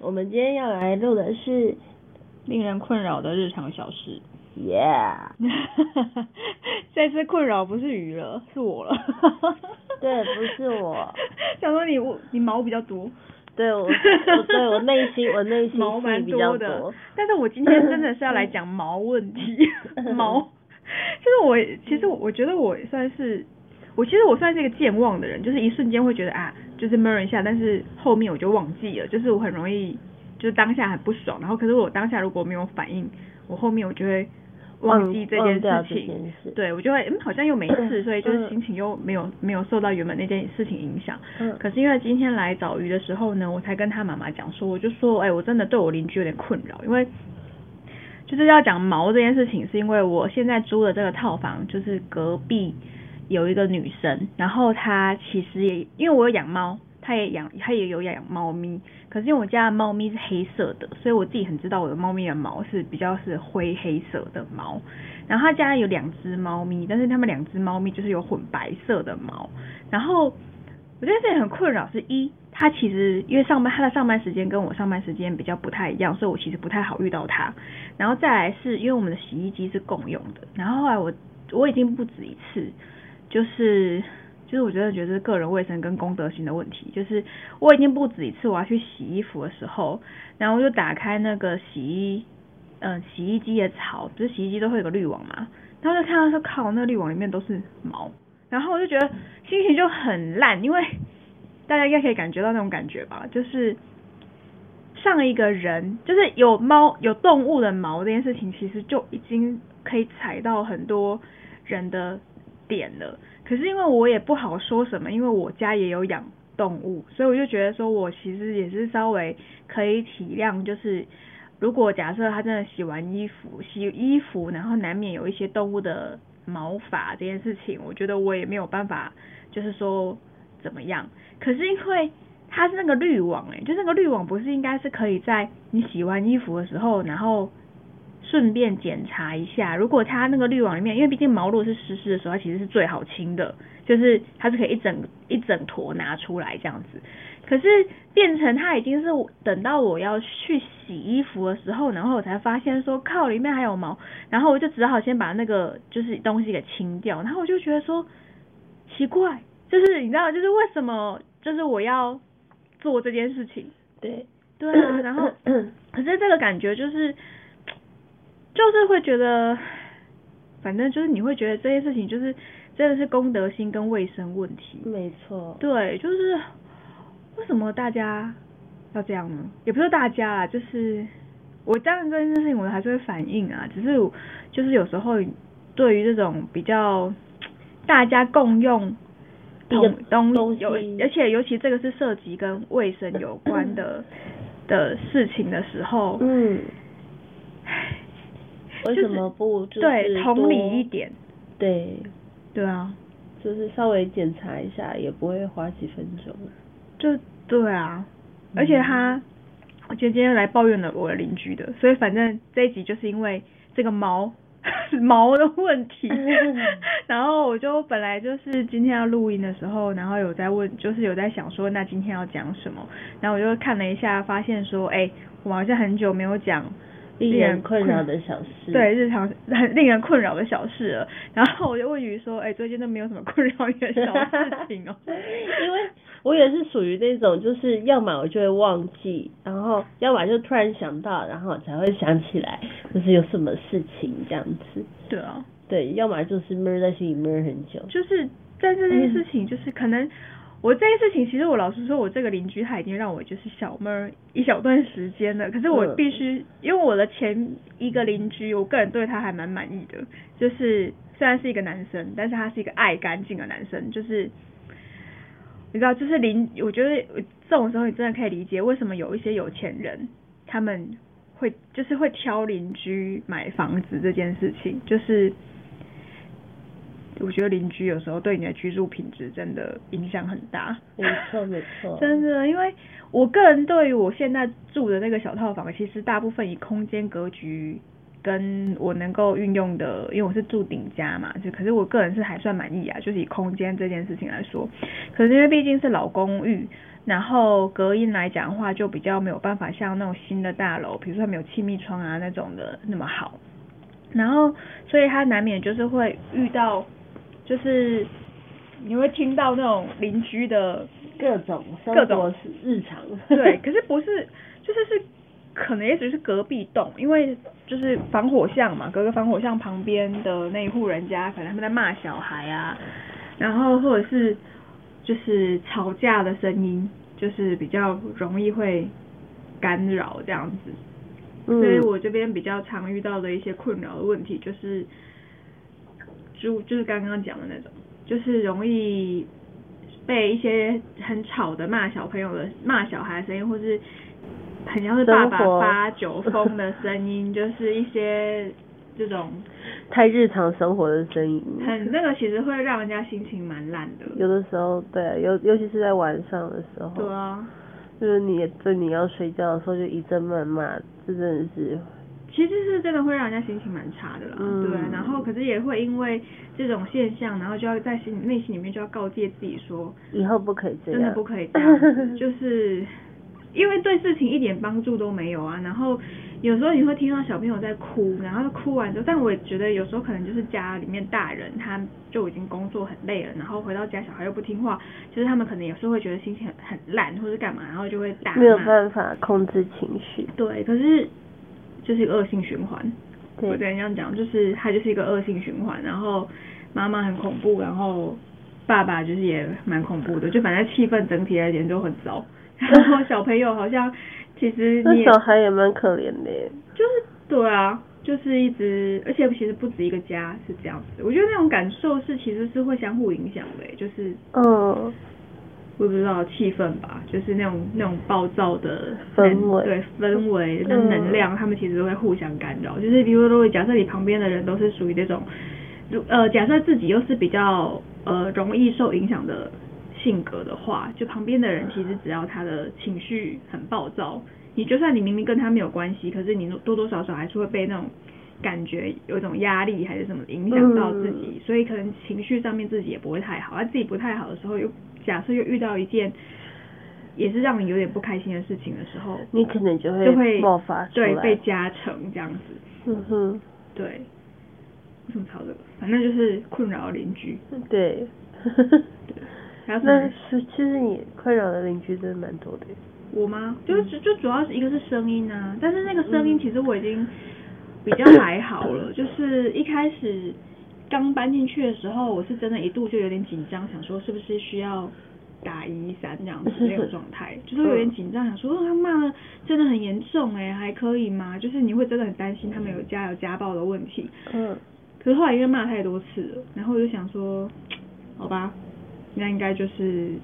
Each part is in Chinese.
我们今天要来录的是令人困扰的日常小事。，Yeah，这次困扰不是鱼了，是我了。对，不是我，想说你我你毛比较多，对我，我对我内心，我内心毛蛮多的，。但是我今天真的是要来讲毛问题，毛，就是我其实我觉得我算是。我其实我算是一个健忘的人，就是一瞬间会觉得啊，就是闷一下，但是后面我就忘记了，就是我很容易，就是当下很不爽，然后可是我当下如果没有反应，我后面我就会忘记这件事情，事对我就会嗯好像又没事，所以就是嗯心情又没有没有受到原本那件事情影响。嗯可是因为今天来找鱼的时候呢，我才跟他妈妈讲说，我就说，哎、我真的对我邻居有点困扰，因为就是要讲毛这件事情，是因为我现在租的这个套房，就是隔壁有一个女生，然后她其实也因为我有养猫，她也养，她也有养猫咪，可是因为我家的猫咪是黑色的，所以我自己很知道我的猫咪的毛是比较是灰黑色的毛，然后他家有两只猫咪，但是他们两只猫咪就是有混白色的毛，然后我这件事情很困扰，是一，他其实因为上班他的上班时间跟我上班时间比较不太一样，所以我其实不太好遇到他。然后再来是因为我们的洗衣机是共用的，然后后来我我已经不止一次，就是就是我真的觉得个人卫生跟公德心的问题，就是我已经不止一次我要去洗衣服的时候，然后我就打开那个洗衣嗯、洗衣机的槽，不是洗衣机都会有个滤网嘛，然后就看到说靠，那个滤网里面都是毛，然后我就觉得心情就很烂，因为大家应该可以感觉到那种感觉吧，就是上一个人就是有猫有动物的毛这件事情，其实就已经可以踩到很多人的点了。可是因为我也不好说什么，因为我家也有养动物，所以我就觉得说我其实也是稍微可以体谅，就是如果假设他真的洗完衣服，洗衣服然后难免有一些动物的毛发这件事情，我觉得我也没有办法，就是说怎么样。可是因为它是那个滤网、欸，就那个滤网不是应该是可以在你洗完衣服的时候，然后顺便检查一下，如果它那个滤网里面，因为毕竟毛如果是湿湿的时候，它其实是最好清的，就是它是可以一整一整坨拿出来这样子。可是变成它已经是等到我要去洗衣服的时候，然后我才发现说靠里面还有毛，然后我就只好先把那个就是东西给清掉，然后我就觉得说奇怪，就是你知道，就是为什么就是我要做这件事情？对，对啊，然后可是这个感觉就是就是会觉得，反正就是你会觉得这些事情就是真的是公德心跟卫生问题。没错，对，就是为什么大家要这样呢？也不是大家啦，就是我当然这件事情我还是会反映啊，只是就是有时候对于这种比较大家共用同东东西有，而且尤其这个是涉及跟卫生有关的 的事情的时候，嗯，为什么不就是对同理一点，对，对啊，就是稍微检查一下，也不会花几分钟。就对啊，而且他，我觉得今天来抱怨了我的邻居的，所以反正这一集就是因为这个毛 毛的问题，然后我就本来就是今天要录音的时候，然后有在问，就是有在想说，那今天要讲什么，然后我就看了一下，发现说，哎、我们好像很久没有讲令人困扰的小事。对日常很 令人困扰的小事了，然后我就问鱼说，哎、最近都没有什么困扰你的小事情哦。因为我也是属于那种，就是要么我就会忘记，然后要么就突然想到，然后才会想起来，就是有什么事情这样子。对啊，对，要么就是闷在心里闷很久。就是在这件事情，就是可能我这件事情，其实我老实说，我这个邻居他已经让我就是小妹儿一小段时间了。可是我嗯必须，因为我的前一个邻居，我个人对他还蛮满意的，就是虽然是一个男生，但是他是一个爱干净的男生，就是。你知道，就是邻，我觉得这种时候，你真的可以理解为什么有一些有钱人他们会就是会挑邻居买房子这件事情，就是我觉得邻居有时候对你的居住品质真的影响很大。没错没错，真的，因为我个人对于我现在住的那个小套房，其实大部分以空间格局跟我能够运用的，因为我是住顶家嘛，就可是我个人是还算满意啊，就是以空间这件事情来说，可是因为毕竟是老公寓，然后隔音来讲的话，就比较没有办法像那种新的大楼，比如说它没有气密窗啊那种的那么好，然后所以它难免就是会遇到，就是你会听到那种邻居的各种各种是日常。对，可是不是，就是是可能也只是隔壁栋，因为就是防火巷嘛，隔个防火巷旁边的那一户人家，可能他们在骂小孩啊，然后或者是就是吵架的声音，就是比较容易会干扰这样子。嗯所以我这边比较常遇到的一些困扰的问题就是，就就是刚刚讲的那种，就是容易被一些很吵的骂小朋友的骂小孩的声音，或是很像是爸爸发酒疯的声音，就是一些这种 太日常生活的声音，很那个，其实会让人家心情蛮烂的。有的时候对，啊尤尤其是在晚上的时候，对啊，就是你对你要睡觉的时候就一阵谩骂，这真的是其实是真的会让人家心情蛮差的啦，嗯对啊，然后可是也会因为这种现象，然后就要在心内心里面就要告诫自己说，以后不可以这样，真的不可以这样，就是因为对事情一点帮助都没有啊。然后有时候你会听到小朋友在哭，然后哭完之后，但我也觉得有时候可能就是家里面大人他就已经工作很累了，然后回到家小孩又不听话，就是他们可能有时候会觉得心情很很烂或者干嘛，然后就会打骂。没有办法控制情绪，对，可是就是一个恶性循环。对我只能这样讲，就是它就是一个恶性循环，然后妈妈很恐怖，然后爸爸就是也蛮恐怖的，就反正气氛整体来讲就很糟。然后小朋友好像其实那小孩也蛮可怜的，就是对啊，就是一直，而且其实不止一个家是这样子。我觉得那种感受是其实是会相互影响的，就是嗯，我不知道气氛吧，就是那种那种暴躁的氛围对氛围跟嗯能量，他们其实都会互相干扰。就是比如说，如果假设你旁边的人都是属于那种，如呃，假设自己又是比较呃容易受影响的性格的话，就旁边的人其实只要他的情绪很暴躁，你就算你明明跟他没有关系，可是你多多少少还是会被那种感觉有一种压力还是什么影响到自己，所以可能情绪上面自己也不会太好，他自己不太好的时候，又假设又遇到一件也是让你有点不开心的事情的时候，你可能就就会爆发出来，对被加成这样子，嗯哼，对，为什么吵这个？反正就是困扰邻居，对，还有什那么？是其实你困扰的邻居真的蛮多的，我吗？就就就主要是一个是声音啊，但是那个声嗯音其实我已经比较 还好了，就是一开始刚搬进去的时候，我是真的一度就有点紧张，想说是不是需要打一三这样子那种状态，就是有点紧张，想说哦他骂的真的很严重哎、还可以吗？就是你会真的很担心他们有家有家暴的问题，嗯，可是后来因为骂太多次了，然后我就想说，好吧，那应该就是情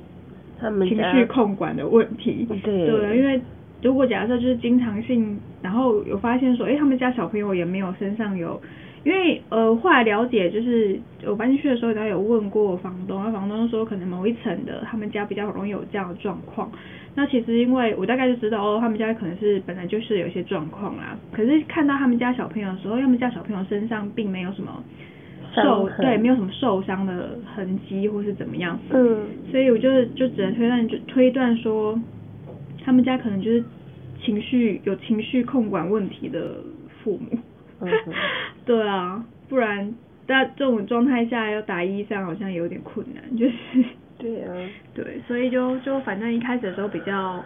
他们情绪控管的问题。对对，因为如果假设就是经常性，然后有发现说，诶，他们家小朋友也没有身上有，因为呃后来了解，就是我搬进去的时候，他有问过房东，那房东说可能某一层的他们家比较容易有这样的状况。那其实因为我大概就知道哦，他们家可能是本来就是有一些状况啦，可是看到他们家小朋友的时候，他们家小朋友身上并没有什么受对，没有什么受伤的痕迹或是怎么样，嗯，所以我就就只能推断就推断说，他们家可能就是情绪有情绪控管问题的父母。对啊，不然在这种状态下要打一三好像有点困难，就是对啊，对，所以就就反正一开始的时候比较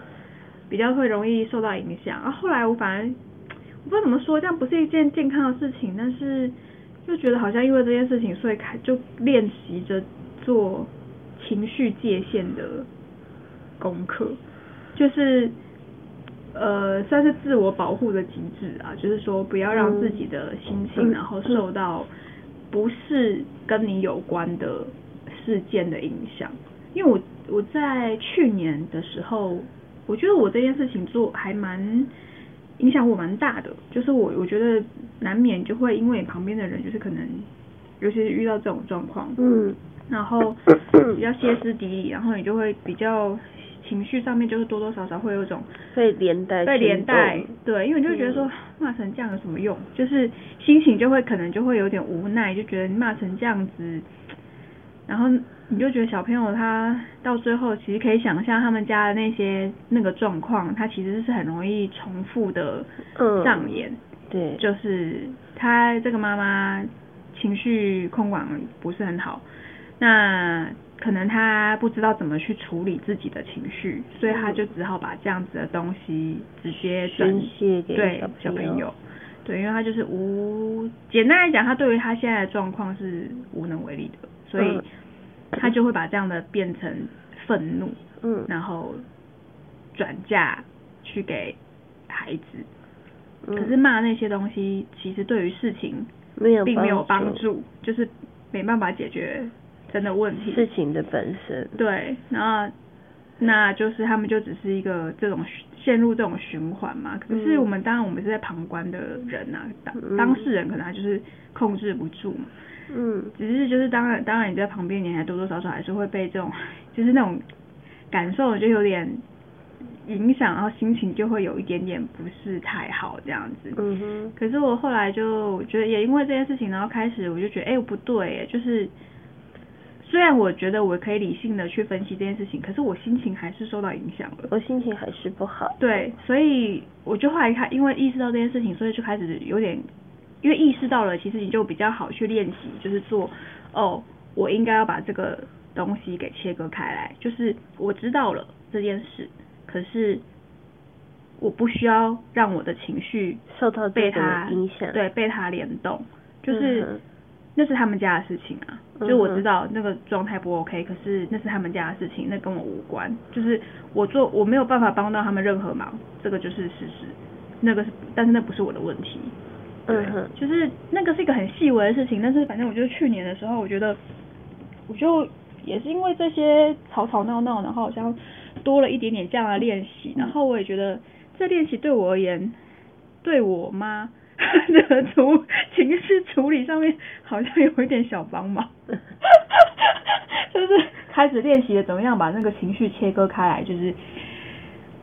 比较会容易受到影响，啊，后来我反而我不知道怎么说，这样不是一件健康的事情，但是就觉得好像因为这件事情，所以开就练习着做情绪界限的功课，就是呃算是自我保护的极致啊，就是说不要让自己的心情嗯然后受到不是跟你有关的事件的影响。因为我我在去年的时候，我觉得我这件事情做还蛮影响我蛮大的，就是我我觉得难免就会因为旁边的人就是可能，尤其是遇到这种状况，嗯。然后 比较歇斯底里，然后你就会比较情绪上面就是多多少少会有一种被连带被连带对，因为你就会觉得说骂成这样有什么用？就是心情就会可能就会有点无奈，就觉得你骂成这样子，然后你就觉得小朋友他到最后其实可以想象他们家的那些那个状况，他其实是很容易重复的嗯。上演，对，就是他这个妈妈情绪控管不是很好，那可能他不知道怎么去处理自己的情绪，所以他就只好把这样子的东西直接转宣泄给对小小朋友。对，因为他就是无，简单来讲，他对于他现在的状况是无能为力的，所以嗯他就会把这样的变成愤怒，嗯然后转嫁去给孩子。嗯可是骂那些东西，其实对于事情并没有帮助助，就是没办法解决真的问题。事情的本身，对，然后那就是他们就只是一个这种陷入这种循环嘛。可是嗯我们当然我们是在旁观的人呐、当嗯当事人可能他就是控制不住嘛。嗯只是就是当然当然你在旁边，你还多多少少还是会被这种 就是那种感受就有点影响，然后心情就会有一点点不是太好这样子。嗯哼，可是我后来就觉得，也因为这件事情，然后开始我就觉得，哎、不对，哎，就是虽然我觉得我可以理性的去分析这件事情，可是我心情还是受到影响了。我心情还是不好。对，所以我就后来看，因为意识到这件事情，所以就开始有点，因为意识到了，其实你就比较好去练习，就是做哦，我应该要把这个东西给切割开来，就是我知道了这件事，可是我不需要让我的情绪受到被他影响对，被他联动，就是、那是他们家的事情啊，就我知道那个状态不 OK，可是那是他们家的事情，那跟我无关，就是我做我没有办法帮到他们任何忙，这个就是事实，那个是，但是那不是我的问题，对嗯哼，就是那个是一个很细微的事情，但是反正我觉得去年的时候，我觉得我就也是因为这些吵吵闹闹，然后好像多了一点点这样的练习，然后我也觉得这练习对我而言，对我妈的 处情绪处理上面好像有一点小帮忙，就是开始练习了怎么样把那个情绪切割开来，就是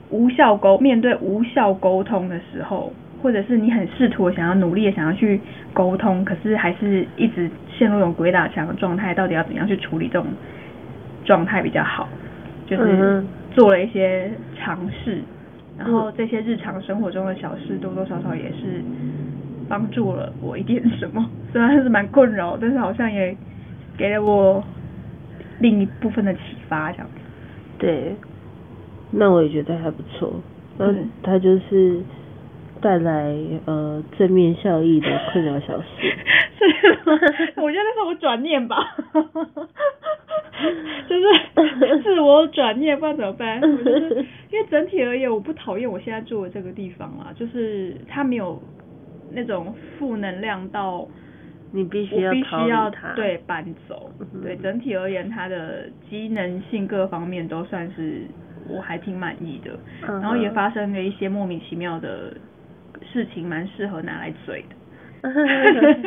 无效沟面对无效沟通的时候，或者是你很试图想要努力的想要去沟通，可是还是一直陷入一种鬼打墙的状态，到底要怎样去处理这种状态比较好？就是做了一些尝试，然后这些日常生活中的小事多多少少也是帮助了我一点什么，虽然是蛮困扰，但是好像也给了我另一部分的启发，这样子。对，那我也觉得还不错。那嗯它就是带来呃正面效益的困扰小事。是吗？我觉得那是我转念吧，就是自我转念，不然怎么办？我就是因为整体而言，我不讨厌我现在住的这个地方啦，就是它没有那种负能量到你必须要逃须要。对搬走嗯。对整体而言，它的机能性各方面都算是我还挺满意的。嗯然后也发生了一些莫名其妙的事情，蛮适合拿来嘴的。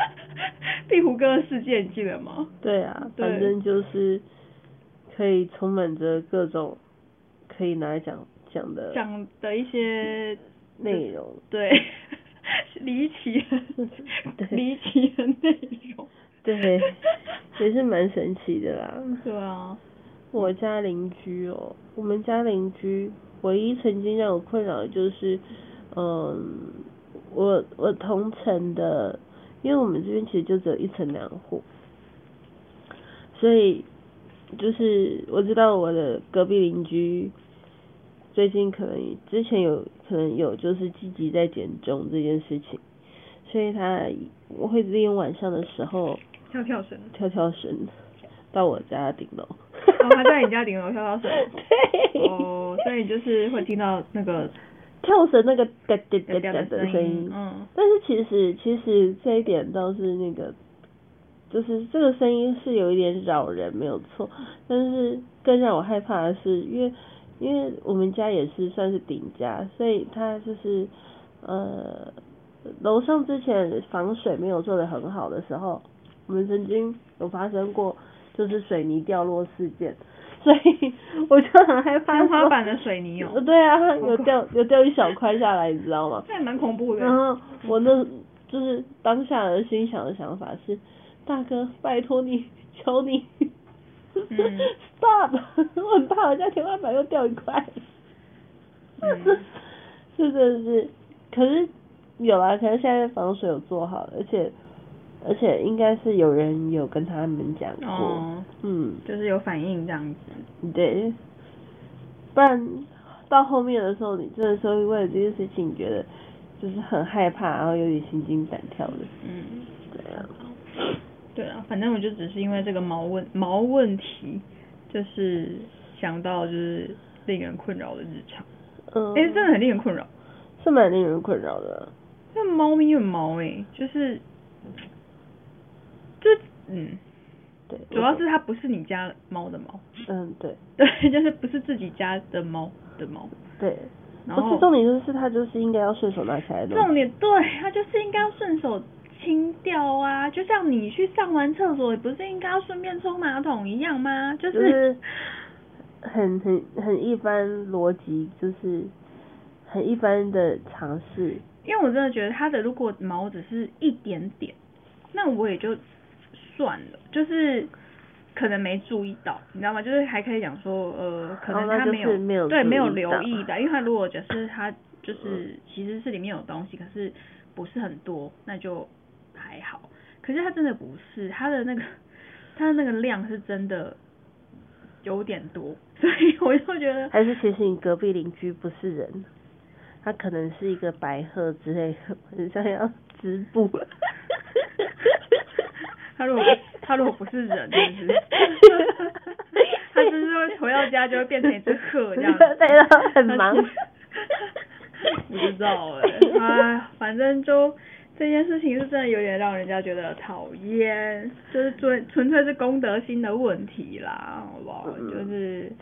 壁虎哥的事件你记得吗？对啊，对反正就是可以充满着各种可以拿来讲讲的讲的一些内容。对 离奇的 对离奇的内容。对，也是蛮神奇的啦。对啊，我家邻居哦，我们家邻居唯一曾经让我困扰的就是，嗯，我我同层的，因为我们这边其实就只有一层两户，所以就是我知道我的隔壁邻居最近可能之前有可能有就是积极在减重这件事情，所以他我会利用晚上的时候跳跳绳。跳跳绳到我家顶楼。哦，他在你家顶楼跳跳绳。对。哦，所以就是会听到那个跳绳那个哒哒哒掉哒的声音。。嗯。但是其实其实这一点倒是那个就是这个声音是有一点扰人，没有错。但是更让我害怕的是，因为因为我们家也是算是顶家，所以他就是呃楼上之前防水没有做的很好的时候，我们曾经有发生过就是水泥掉落事件，所以我就很害怕。天花板的水泥哦。对啊，有掉有掉一小块下来，你知道吗？这蛮恐怖的。然后我那就是当下的心想的想法是。大哥，拜托你，求你 stop！我很怕我家天花板又掉一块。是是是，可是有啊，可是现在防水有做好，而且而且应该是有人有跟他们讲过，嗯，就是有反应这样子。对，不然到后面的时候，你真的是会为了这件事情觉得就是很害怕，然后有点心惊胆跳的。嗯，对啊。对啊，反正我就只是因为这个毛问毛问题，就是想到就是令人困扰的日常。嗯。哎，真的很令人困扰。是蛮令人困扰的。那猫咪很毛哎，就是，就嗯，对。主要是它不是你家猫的猫。嗯，对。对，就是不是自己家的猫的猫。对。然后。重点就是它就是应该要顺手拿起来的。重点对，它就是应该要顺手。清掉啊，就像你去上完厕所，不是应该要顺便冲马桶一样吗？就是很 很很一般逻辑，就是很一般的尝试。因为我真的觉得它的如果毛只是一点点，那我也就算了，就是可能没注意到，你知道吗？就是还可以讲说，呃，可能他没有对没有留意的，因为他如果只是他就是其实是里面有东西，可是不是很多，那就。还好，可是它真的不是，它的那个它的那个量是真的有点多，所以我就觉得还是其实你隔壁邻居不是人，他可能是一个白鹤之类的，很想要织布。他如果他如果不是人，就是 他就是说回到家就会变成一只鹤这样，对了，很忙。不知道哎，哎，反正就。这件事情是真的有点让人家觉得讨厌，就是纯纯粹是公德心的问题啦，好不好？就是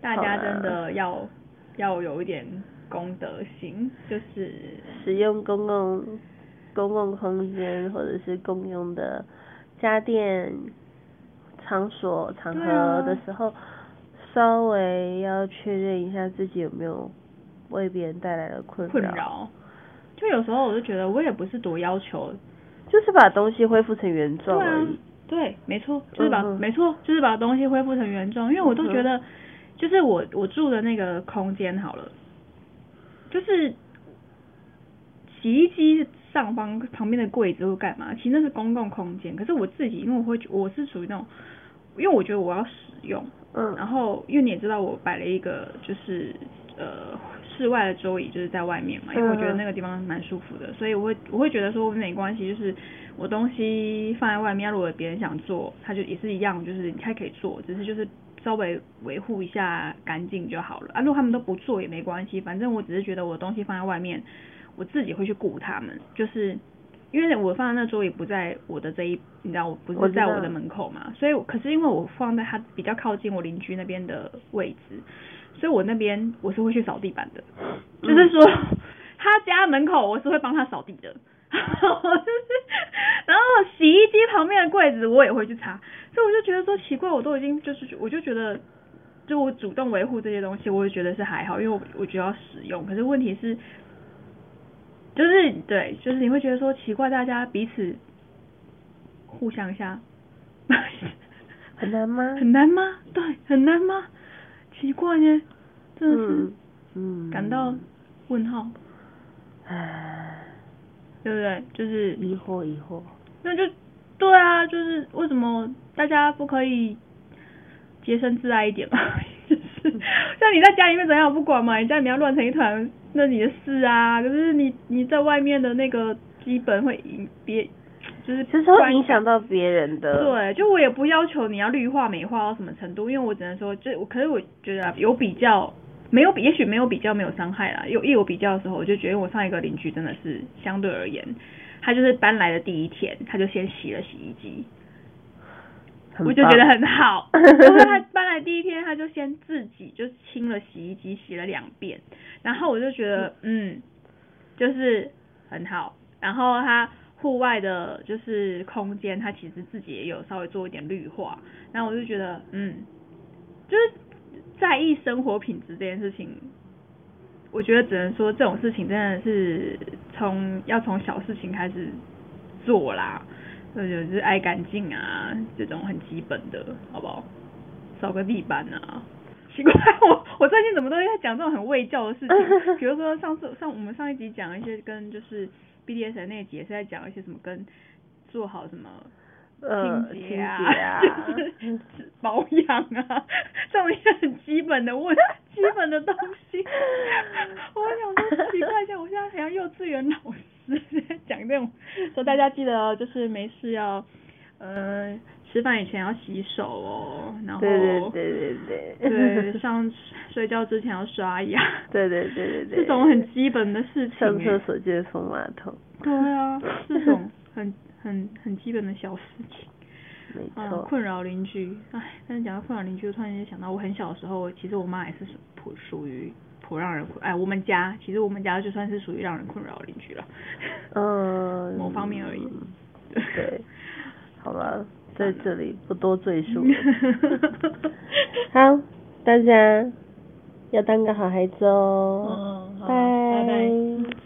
大家真的要要有一点公德心，就是使用公共公共空间或者是公用的家电场所场合的时候，稍微要确认一下自己有没有为别人带来了困扰。就有时候我就觉得我也不是多要求，就是把东西恢复成原状而已。对，没错，就是把没错，就是把东西恢复成原状。因为我都觉得，就是我我住的那个空间好了，就是洗衣机上方旁边的柜子会干嘛？其实那是公共空间。可是我自己，因为我会我是属于那种，因为我觉得我要使用，嗯，然后因为你也知道我摆了一个就是呃。室外的桌椅就是在外面嘛，因为我觉得那个地方蛮舒服的，所以我会我会觉得说没关系，就是我东西放在外面，如果别人想坐，他就也是一样，就是他可以坐，只是就是稍微维护一下干净就好了啊。如果他们都不做也没关系，反正我只是觉得我东西放在外面，我自己会去顾他们，就是因为我放在那桌椅不在我的这一，你知道我不是在我的门口嘛，所以可是因为我放在他比较靠近我邻居那边的位置。所以我那边我是会去扫地板的，就是说 他家门口我是会帮他扫地的，然后洗衣机旁边的柜子我也会去擦，所以我就觉得说奇怪，我都已经就是我就觉得，就我主动维护这些东西，我也觉得是还好，因为我我觉得要使用，可是问题是，就是对，就是你会觉得说奇怪，大家彼此互相一下，很难吗？很难吗？对，很难吗？奇怪呢，真的是，嗯，感到问号，唉，对不对？就是疑惑疑惑，那就对啊，就是为什么大家不可以洁身自爱一点嘛？就是像你在家里面怎样我不管嘛，你家里面要乱成一团，那你的事啊。可是你你在外面的那个基本会引别。就是其实会影响到别人的。对，就我也不要求你要绿化美化到什么程度，因为我只能说，就可是我觉得有比较，没有比，也许没有比较没有伤害啦。有一有比较的时候，我就觉得我上一个邻居真的是相对而言，他就是搬来的第一天，他就先洗了洗衣机，我就觉得很好。然后他搬来第一天，他就先自己就清了洗衣机，洗了两遍，然后我就觉得嗯，就是很好。然后他户外的就是空间，它其实自己也有稍微做一点绿化，然后我就觉得嗯，就是在意生活品质这件事情。我觉得只能说这种事情真的是从要从小事情开始做啦，那就是爱干净啊，这种很基本的，好不好？扫个地板啊。奇怪，我我最近怎么都在讲这种很卫教的事情？比如说上次上我们上一集讲一些跟就是 BDS 那集也是在讲一些什么跟做好什么呃清洁啊，就是保养啊，这种一些很基本的问 基本的东西。我想说奇怪一下，我现在很像幼稚园老师在讲这种，说大家记得哦就是没事要呃吃饭以前要洗手哦，然后对对对对对。对上睡觉之前要刷牙，对对对对对，这种很基本的事情上厕欸。所就是冲马桶，对啊，这种很很很基本的小事情。没啊，错，困扰邻居，唉，但是讲到困扰邻居，我突然间想到，我很小的时候，其实我妈也是属属属于颇让人困，哎，我们家其实我们家就算是属于让人困扰的邻居了，嗯，某方面而已，对，好了，在这里不多赘述。好，大家要当个好孩子哦。嗯好拜拜拜